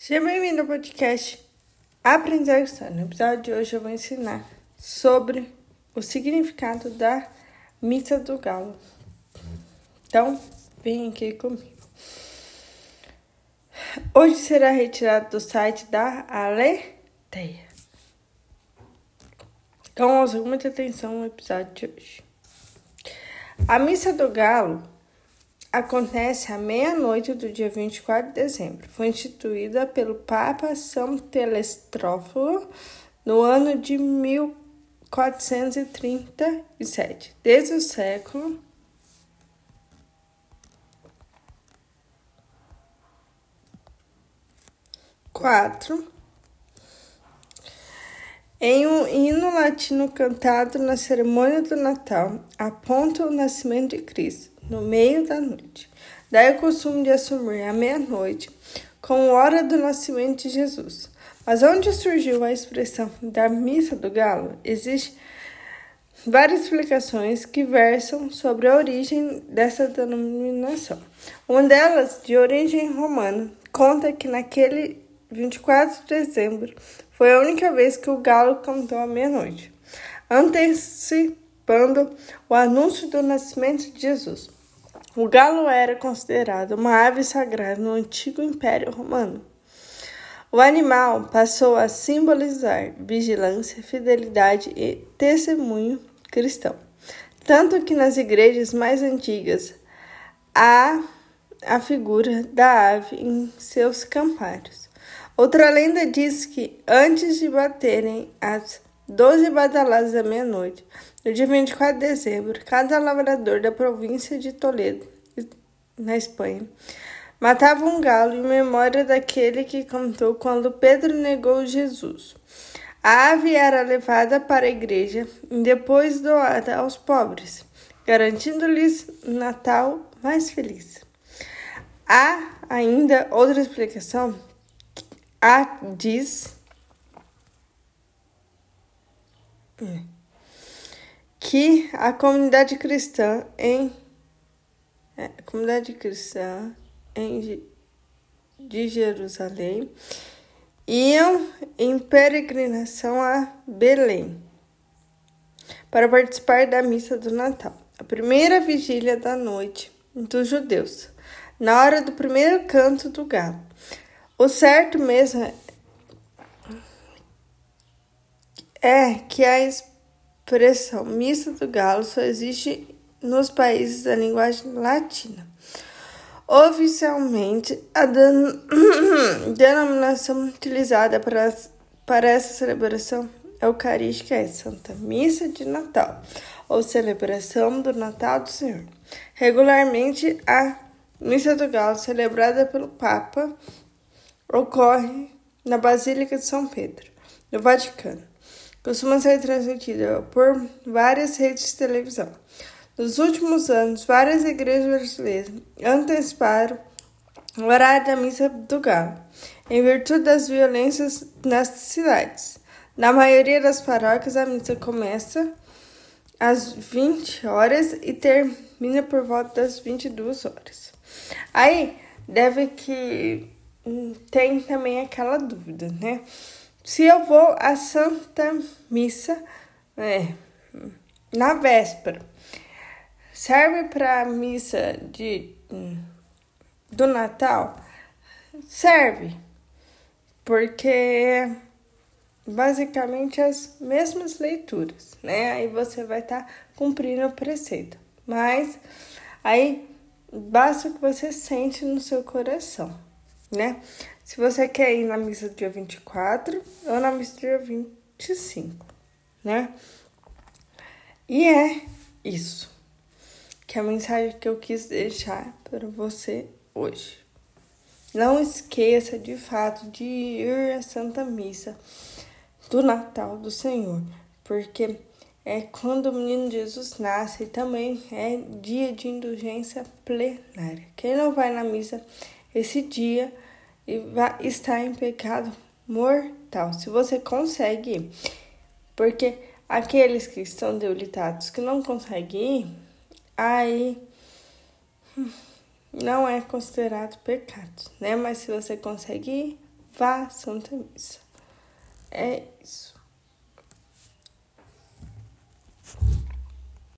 Seja bem-vindo ao podcast Aprender. No episódio de hoje eu vou ensinar sobre o significado da Missa do Galo. Então, vem aqui comigo. Hoje será retirado do site da Aleteia. Então, ouça muita atenção no episódio de hoje. A Missa do Galo acontece à meia-noite do dia 24 de dezembro. Foi instituída pelo Papa São Telestrófilo no ano de 1437. Desde o século quatro em um hino latino cantado na cerimônia do Natal, aponta o nascimento de Cristo no meio da noite. Daí o costume de assumir a meia-noite como hora do nascimento de Jesus. Mas onde surgiu a expressão da missa do galo? Existem várias explicações que versam sobre a origem dessa denominação. Uma delas, de origem romana, conta que naquele 24 de dezembro foi a única vez que o galo cantou à meia-noite, antecipando o anúncio do nascimento de Jesus. O galo era considerado uma ave sagrada no antigo Império Romano. O animal passou a simbolizar vigilância, fidelidade e testemunho cristão. Tanto que nas igrejas mais antigas há a figura da ave em seus campários. Outra lenda diz que antes de baterem as doze badaladas da meia-noite, no dia 24 de dezembro, cada lavrador da província de Toledo, na Espanha, matava um galo em memória daquele que cantou quando Pedro negou Jesus. A ave era levada para a igreja e depois doada aos pobres, garantindo-lhes Natal mais feliz. Há ainda outra explicação. A diz que a comunidade cristã em é, comunidade cristã em, de Jerusalém iam em peregrinação a Belém para participar da missa do Natal, a primeira vigília da noite dos judeus, na hora do primeiro canto do galo. O certo mesmo é, é que a expressão missa do galo só existe nos países da linguagem latina. Oficialmente, a denominação utilizada para, para essa celebração eucarística é Santa Missa de Natal, ou celebração do Natal do Senhor. Regularmente, a Missa do Galo, celebrada pelo Papa, ocorre na Basílica de São Pedro, no Vaticano costuma ser transmitida por várias redes de televisão. Nos últimos anos, várias igrejas brasileiras anteciparam o horário da missa do galo, em virtude das violências nas cidades. Na maioria das paróquias, a missa começa às 20 horas e termina por volta das 22 horas. Aí, deve que hum, tem também aquela dúvida, né? Se eu vou à Santa Missa é, na véspera, serve para a missa de, do Natal? Serve, porque basicamente as mesmas leituras, né? Aí você vai estar tá cumprindo o preceito. Mas aí basta o que você sente no seu coração, né? se você quer ir na missa dia 24 ou na missa dia 25, né? E é isso que é a mensagem que eu quis deixar para você hoje. Não esqueça de fato de ir à Santa Missa do Natal do Senhor, porque é quando o menino Jesus nasce e também é dia de indulgência plenária. Quem não vai na missa esse dia e vai estar em pecado mortal. Se você consegue porque aqueles que estão debilitados que não conseguem ir, aí não é considerado pecado, né? Mas se você conseguir, vá à Santa Missa. É isso.